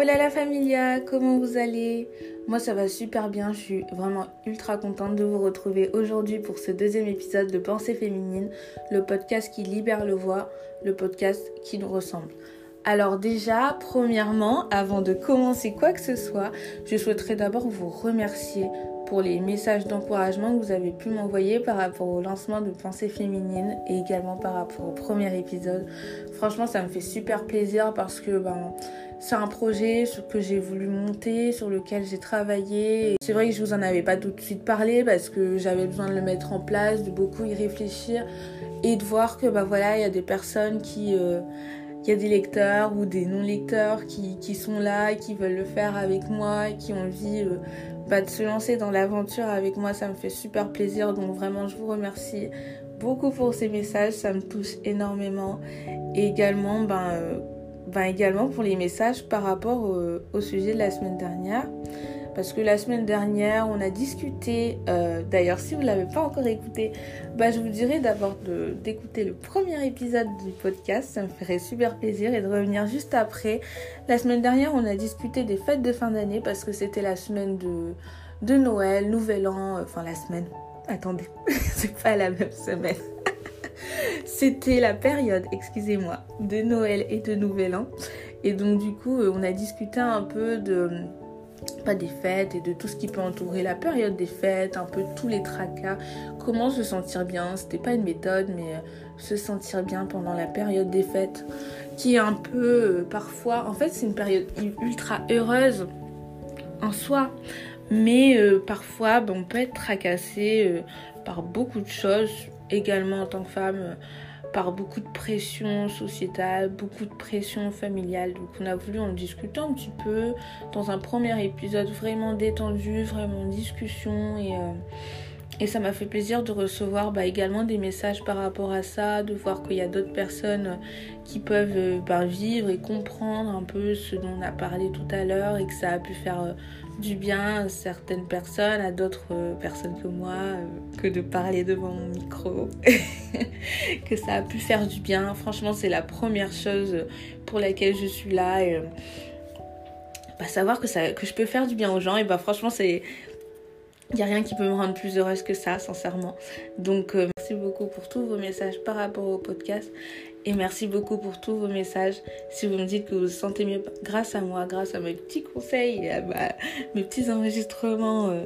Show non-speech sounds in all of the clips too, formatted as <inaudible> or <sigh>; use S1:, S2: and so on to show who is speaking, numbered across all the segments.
S1: Hola la familia, comment vous allez? Moi ça va super bien, je suis vraiment ultra contente de vous retrouver aujourd'hui pour ce deuxième épisode de Pensée féminine, le podcast qui libère le voix, le podcast qui nous ressemble. Alors déjà, premièrement, avant de commencer quoi que ce soit, je souhaiterais d'abord vous remercier pour les messages d'encouragement que vous avez pu m'envoyer par rapport au lancement de Pensée Féminine et également par rapport au premier épisode. Franchement, ça me fait super plaisir parce que ben, c'est un projet que j'ai voulu monter, sur lequel j'ai travaillé. C'est vrai que je vous en avais pas tout de suite parlé parce que j'avais besoin de le mettre en place, de beaucoup y réfléchir et de voir que ben voilà, il y a des personnes qui euh, il y a des lecteurs ou des non-lecteurs qui, qui, sont là, qui veulent le faire avec moi, qui ont envie euh, bah, de se lancer dans l'aventure avec moi, ça me fait super plaisir. Donc vraiment, je vous remercie beaucoup pour ces messages, ça me touche énormément. Et également, ben, euh, ben également pour les messages par rapport au sujet de la semaine dernière parce que la semaine dernière, on a discuté. Euh, d'ailleurs, si vous ne l'avez pas encore écouté, bah, je vous dirais d'abord d'écouter le premier épisode du podcast. Ça me ferait super plaisir et de revenir juste après. La semaine dernière, on a discuté des fêtes de fin d'année parce que c'était la semaine de, de Noël, Nouvel An, euh, enfin la semaine. Attendez, <laughs> c'est pas la même semaine. C'était la période, excusez-moi, de Noël et de Nouvel An. Et donc du coup, euh, on a discuté un peu de pas des fêtes et de tout ce qui peut entourer la période des fêtes, un peu tous les tracas, comment se sentir bien. C'était pas une méthode, mais euh, se sentir bien pendant la période des fêtes, qui est un peu euh, parfois, en fait, c'est une période ultra heureuse en soi, mais euh, parfois, ben, on peut être tracassé par beaucoup de choses, également en tant que femme par beaucoup de pression sociétale, beaucoup de pression familiale. Donc on a voulu en discuter un petit peu dans un premier épisode vraiment détendu, vraiment discussion et, euh, et ça m'a fait plaisir de recevoir bah, également des messages par rapport à ça, de voir qu'il y a d'autres personnes qui peuvent euh, bah, vivre et comprendre un peu ce dont on a parlé tout à l'heure et que ça a pu faire euh, du bien à certaines personnes, à d'autres euh, personnes que moi, euh, que de parler devant mon micro, <laughs> que ça a pu faire du bien. Franchement, c'est la première chose pour laquelle je suis là. Bah, savoir que, que je peux faire du bien aux gens, et bah franchement, c'est il n'y a rien qui peut me rendre plus heureuse que ça, sincèrement. Donc, euh, merci beaucoup pour tous vos messages par rapport au podcast. Et merci beaucoup pour tous vos messages. Si vous me dites que vous vous sentez mieux grâce à moi, grâce à mes petits conseils et à mes petits enregistrements euh,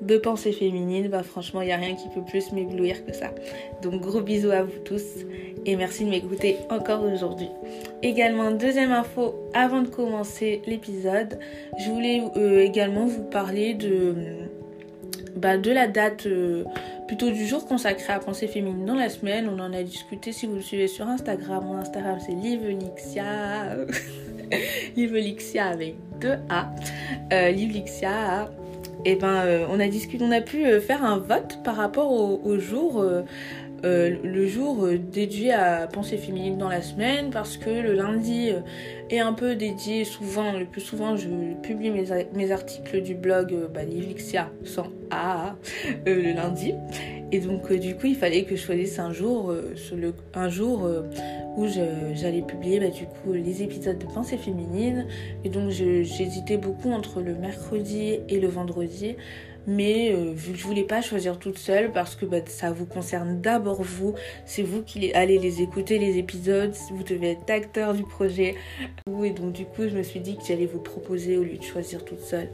S1: de pensée féminine, bah franchement, il n'y a rien qui peut plus m'éblouir que ça. Donc gros bisous à vous tous et merci de m'écouter encore aujourd'hui. Également, deuxième info avant de commencer l'épisode, je voulais euh, également vous parler de, bah, de la date euh, plutôt du jour consacré à pensée féminine dans la semaine. On en a discuté si vous le suivez sur Instagram. Mon Instagram c'est Livelixia. Livelixia <laughs> avec deux A. Euh, Livelixia. Et eh ben euh, on a discuté, on a pu faire un vote par rapport au, jour. Le jour dédié à pensée féminine dans la semaine parce que le lundi est un peu dédié souvent, le plus souvent je publie mes, mes articles du blog bah, Livelixia sans A le lundi et donc euh, du coup, il fallait que je choisisse un jour, euh, le, un jour euh, où j'allais publier bah, du coup les épisodes de Pensée féminine. Et donc j'hésitais beaucoup entre le mercredi et le vendredi mais euh, je voulais pas choisir toute seule parce que bah, ça vous concerne d'abord vous, c'est vous qui allez les écouter les épisodes, vous devez être acteur du projet. Et donc du coup je me suis dit que j'allais vous proposer au lieu de choisir toute seule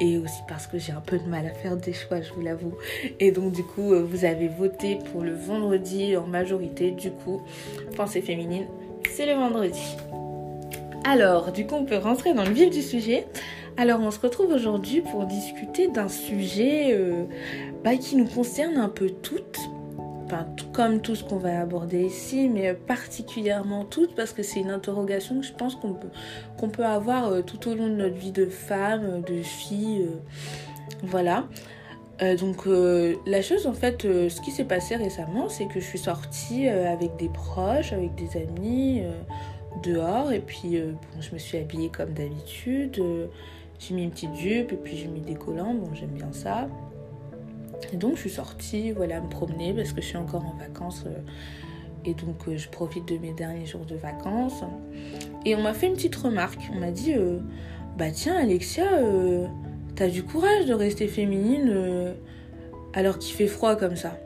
S1: et aussi parce que j'ai un peu de mal à faire des choix, je vous l'avoue. Et donc du coup euh, vous avez voté pour le vendredi en majorité, du coup pensée féminine, c'est le vendredi. Alors, du coup, on peut rentrer dans le vif du sujet. Alors on se retrouve aujourd'hui pour discuter d'un sujet euh, bah, qui nous concerne un peu toutes, enfin comme tout ce qu'on va aborder ici, mais particulièrement toutes parce que c'est une interrogation que je pense qu'on peut, avoir euh, tout au long de notre vie de femme, de fille, euh, voilà. donc la chose en fait, ce qui s'est passé récemment, c'est que je suis sortie avec des proches, avec des amis dehors et puis je me suis habillée comme d'habitude j'ai mis une petite jupe et puis j'ai mis des collants, bon j'aime bien ça. Et donc je suis sortie, voilà, me promener parce que je suis encore en vacances. Euh, et donc euh, je profite de mes derniers jours de vacances. Et on m'a fait une petite remarque. On m'a dit euh, Bah tiens, Alexia, t'as du courage de rester féminine alors qu'il fait froid comme ça.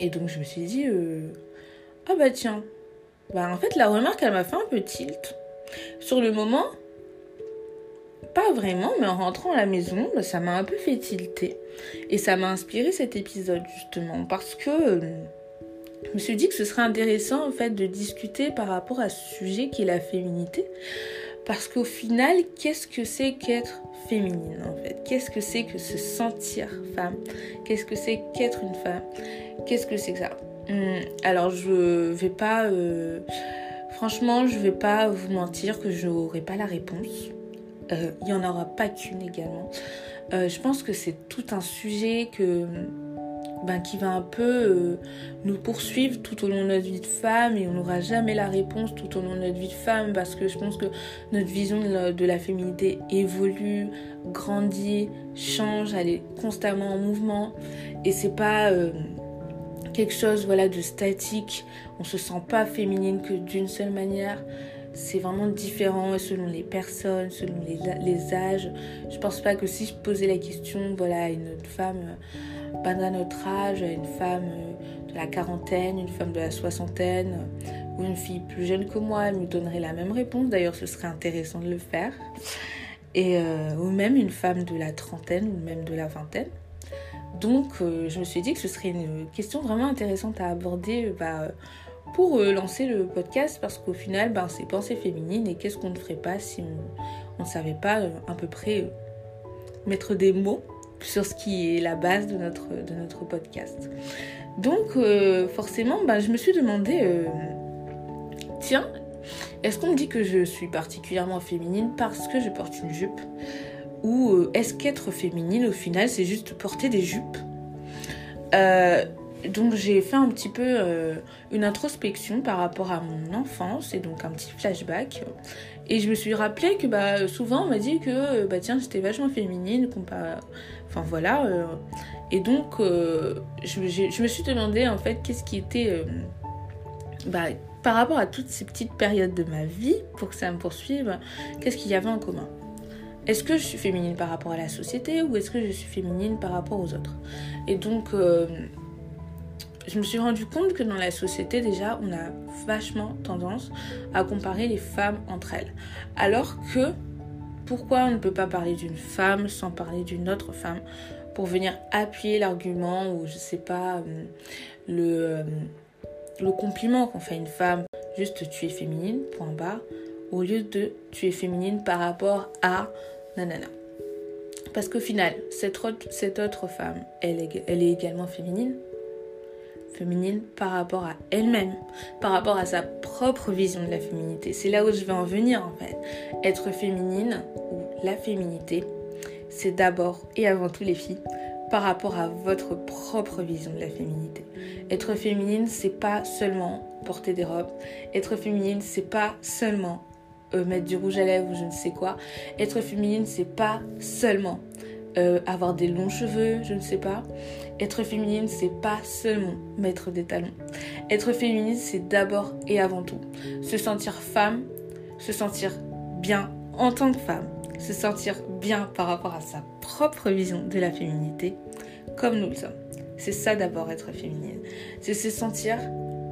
S1: Et donc je me suis dit Ah bah tiens. Bah en fait, la remarque, elle m'a fait un peu tilt. Sur le moment, pas vraiment, mais en rentrant à la maison, bah, ça m'a un peu fait tilter. Et ça m'a inspiré cet épisode justement parce que je me suis dit que ce serait intéressant en fait de discuter par rapport à ce sujet qui est la féminité. Parce qu'au final, qu'est-ce que c'est qu'être féminine en fait? Qu'est-ce que c'est que se sentir femme? Qu'est-ce que c'est qu'être une femme? Qu'est-ce que c'est que ça? Hum, Alors je vais pas... Euh, franchement, je vais pas vous mentir que je n'aurai pas la réponse. Euh, il n'y en aura pas qu'une également. Euh, je pense que c'est tout un sujet que ben, qui va un peu euh, nous poursuivre tout au long de notre vie de femme et on n'aura jamais la réponse tout au long de notre vie de femme parce que je pense que notre vision de la, féminité évolue, grandit, change, elle est constamment en mouvement et c'est pas quelque chose voilà de statique. On se sent pas féminine que d'une seule manière c'est vraiment différent selon les personnes, selon les, les, âges. Je pense pas que si je posais la question, voilà, à une femme pas à notre âge, une femme de la quarantaine, une femme de la soixantaine ou une fille plus jeune que moi, elle me donnerait la même réponse. D'ailleurs, ce serait intéressant de le faire. Et, euh, ou même une femme de la trentaine ou même de la vingtaine. Donc, euh, je me suis dit que ce serait une question vraiment intéressante à aborder bah, pour euh, lancer le podcast parce qu'au final, ben, c'est pensée féminine et qu'est-ce qu'on ne ferait pas si on ne savait pas à peu près mettre des mots sur ce qui est la base de notre, podcast. Donc euh, forcément, bah, je me suis demandé, euh, tiens, est-ce qu'on me dit que je suis particulièrement féminine parce que je porte une jupe? Ou euh, est-ce qu'être féminine, au final, c'est juste porter des jupes? Donc j'ai fait un petit peu une introspection par rapport à mon enfance et donc un petit flashback. Et je me suis rappelé que bah, souvent on m'a dit que bah, tiens j'étais vachement féminine Enfin voilà. Euh, et donc, euh, je, me suis demandé en fait qu'est-ce qui était. Euh, bah, par rapport à toutes ces petites périodes de ma vie, pour que ça me poursuive, qu'est-ce qu'il y avait en commun? Est-ce que je suis féminine par rapport à la société ou est-ce que je suis féminine par rapport aux autres? Et donc, je me suis rendu compte que dans la société, déjà, on a vachement tendance à comparer les femmes entre elles. Alors que pourquoi on ne peut pas parler d'une femme sans parler d'une autre femme? Pour venir appuyer l'argument ou je sais pas euh, le, euh, le compliment qu'on fait à une femme juste tu es féminine point bas au lieu de tu es féminine par rapport à nanana. Parce qu'au final cette autre, cette autre femme elle est, elle est également féminine féminine par rapport à elle-même, par rapport à sa propre vision de la féminité. C'est là où je vais en venir en fait. Être féminine ou la féminité, c'est d'abord et avant tout les filles par rapport à votre propre vision de la féminité. Être féminine, c'est pas seulement porter des robes. Être féminine, c'est pas seulement euh, mettre du rouge à lèvres ou je ne sais quoi. Être féminine, c'est pas seulement euh, avoir des longs cheveux, je ne sais pas. Être féminine, c'est pas seulement mettre des talons. Être féminine, c'est d'abord et avant tout se sentir femme, se sentir bien en tant que femme, se sentir bien par rapport à sa propre vision de la féminité, comme nous le sommes. C'est ça d'abord être féminine. C'est se sentir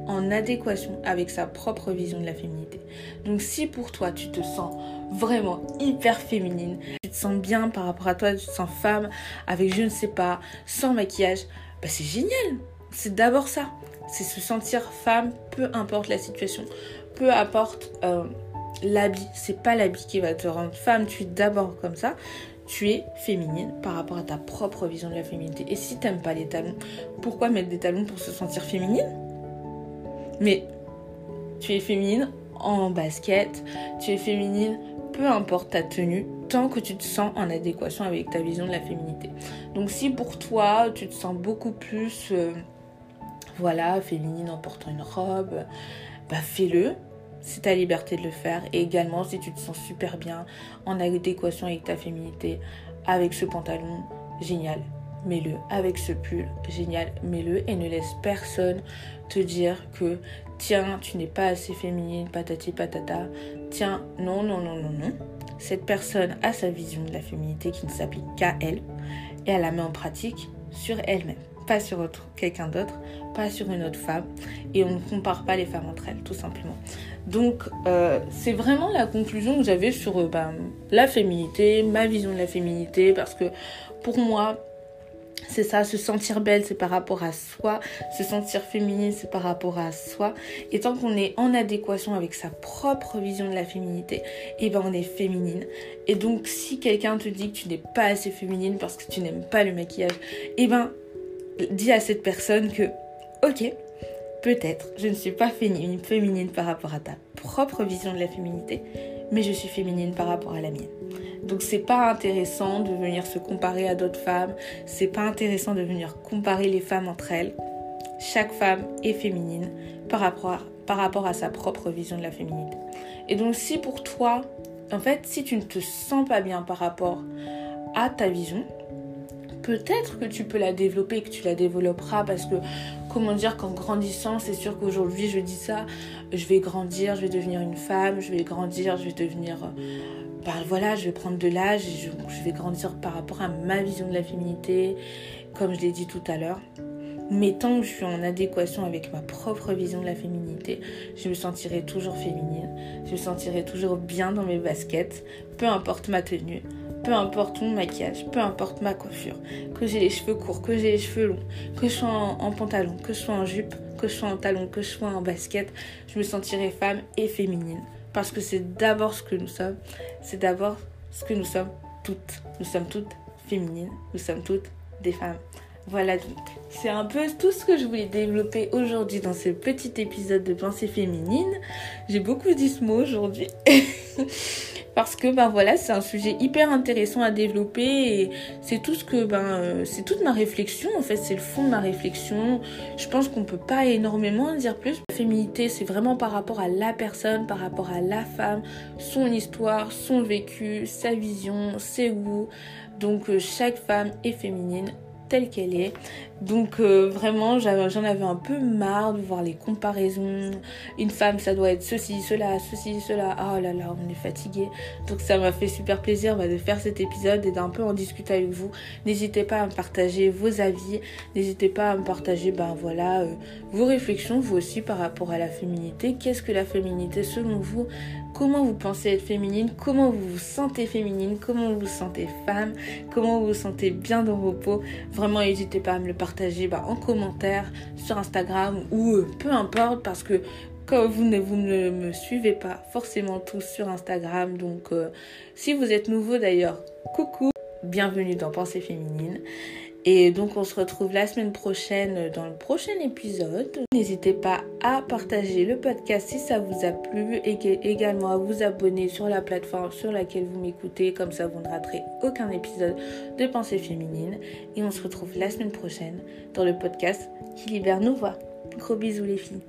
S1: en adéquation avec sa propre vision de la féminité. Donc si pour toi tu te sens vraiment hyper féminine, tu te sens bien par rapport à toi, tu te sens femme avec je ne sais pas, sans maquillage, bah c'est génial. C'est d'abord ça. C'est se sentir femme, peu importe la situation, peu importe euh, l'habit. C'est pas l'habit qui va te rendre femme, tu es d'abord comme ça tu es féminine par rapport à ta propre vision de la féminité. Et si t'aimes pas les talons, pourquoi mettre des talons pour se sentir féminine? Mais tu es féminine en basket, tu es féminine peu importe ta tenue, tant que tu te sens en adéquation avec ta vision de la féminité. Donc si pour toi, tu te sens beaucoup plus, euh, voilà, féminine en portant une robe, bah fais-le. C'est ta liberté de le faire. Et également, si tu te sens super bien en adéquation avec ta féminité, avec ce pantalon, génial. mets-le. Avec ce pull, génial, mets-le et ne laisse personne te dire que tiens, tu n'es pas assez féminine, patati patata. Tiens, non, non, non, non, non. Cette personne a sa vision de la féminité qui ne s'applique qu'à elle et elle la met en pratique sur elle-même, pas sur quelqu'un d'autre, pas sur une autre femme. Et on ne compare pas les femmes entre elles, tout simplement. Donc, euh, c'est vraiment la conclusion que j'avais sur euh, bah, la féminité, ma vision de la féminité, parce que pour moi, c'est ça, se sentir belle, c'est par rapport à soi. Se sentir féminine, c'est par rapport à soi. Et tant qu'on est en adéquation avec sa propre vision de la féminité, et eh ben on est féminine. Et donc si quelqu'un te dit que tu n'es pas assez féminine parce que tu n'aimes pas le maquillage, et eh ben dis à cette personne que, ok, peut-être je ne suis pas féminine, féminine par rapport à ta propre vision de la féminité, mais je suis féminine par rapport à la mienne. Donc c'est pas intéressant de venir se comparer à d'autres femmes, c'est pas intéressant de venir comparer les femmes entre elles. Chaque femme est féminine par rapport, à, par rapport à sa propre vision de la féminité. Et donc si pour toi, en fait, si tu ne te sens pas bien par rapport à ta vision, peut-être que tu peux la développer, que tu la développeras parce que, comment dire, qu'en grandissant, c'est sûr qu'aujourd'hui je dis ça, je vais grandir, je vais devenir une femme, je vais grandir, je vais devenir bah, voilà, je vais prendre de l'âge et je, vais grandir par rapport à ma vision de la féminité, comme je l'ai dit tout à l'heure. Mais tant que je suis en adéquation avec ma propre vision de la féminité, je me sentirai toujours féminine, je me sentirai toujours bien dans mes baskets, peu importe ma tenue, peu importe mon maquillage, peu importe ma coiffure, que j'ai les cheveux courts, que j'ai les cheveux longs, que je sois en, pantalon, que je sois en jupe, que je sois en talon, que je sois en basket, je me sentirai femme et féminine. Parce que c'est d'abord ce que nous sommes. C'est d'abord ce que nous sommes toutes. Nous sommes toutes féminines. Nous sommes toutes des femmes. Voilà donc. C'est un peu tout ce que je voulais développer aujourd'hui dans ce petit épisode de pensée féminine. J'ai beaucoup dit ce mot aujourd'hui. <laughs> parce que ben voilà c'est un sujet hyper intéressant à développer et c'est tout ce que ben euh, c'est toute ma réflexion en fait c'est le fond de ma réflexion. Je pense qu'on peut pas énormément en dire plus. La féminité c'est vraiment par rapport à la personne par rapport à la femme son histoire son vécu sa vision ses goûts. Donc euh, chaque femme est féminine telle qu'elle est. Donc euh, vraiment, j'en avais un peu marre de voir les comparaisons. Une femme, ça doit être ceci, cela, ceci, cela. Oh là là, on est fatigué. Donc ça m'a fait super plaisir bah, de faire cet épisode et d'un peu en discuter avec vous. N'hésitez pas à me partager vos avis. N'hésitez pas à me partager, ben voilà, euh, vos réflexions, vous aussi, par rapport à la féminité. Qu'est-ce que la féminité selon vous? Comment vous pensez être féminine, comment vous vous sentez féminine, comment vous vous sentez femme, comment vous vous sentez bien dans vos peaux? Vraiment, n'hésitez pas à me le partager bah, en commentaire sur Instagram ou euh, peu importe parce que comme vous ne, vous ne me suivez pas forcément tous sur Instagram, donc euh, si vous êtes nouveau d'ailleurs, coucou, bienvenue dans Pensée féminine. Et donc on se retrouve la semaine prochaine dans le prochain épisode. N'hésitez pas à partager le podcast si ça vous a plu et également à vous abonner sur la plateforme sur laquelle vous m'écoutez. Comme ça vous ne raterez aucun épisode de Pensée féminine. Et on se retrouve la semaine prochaine dans le podcast qui libère nos voix. Gros bisous les filles.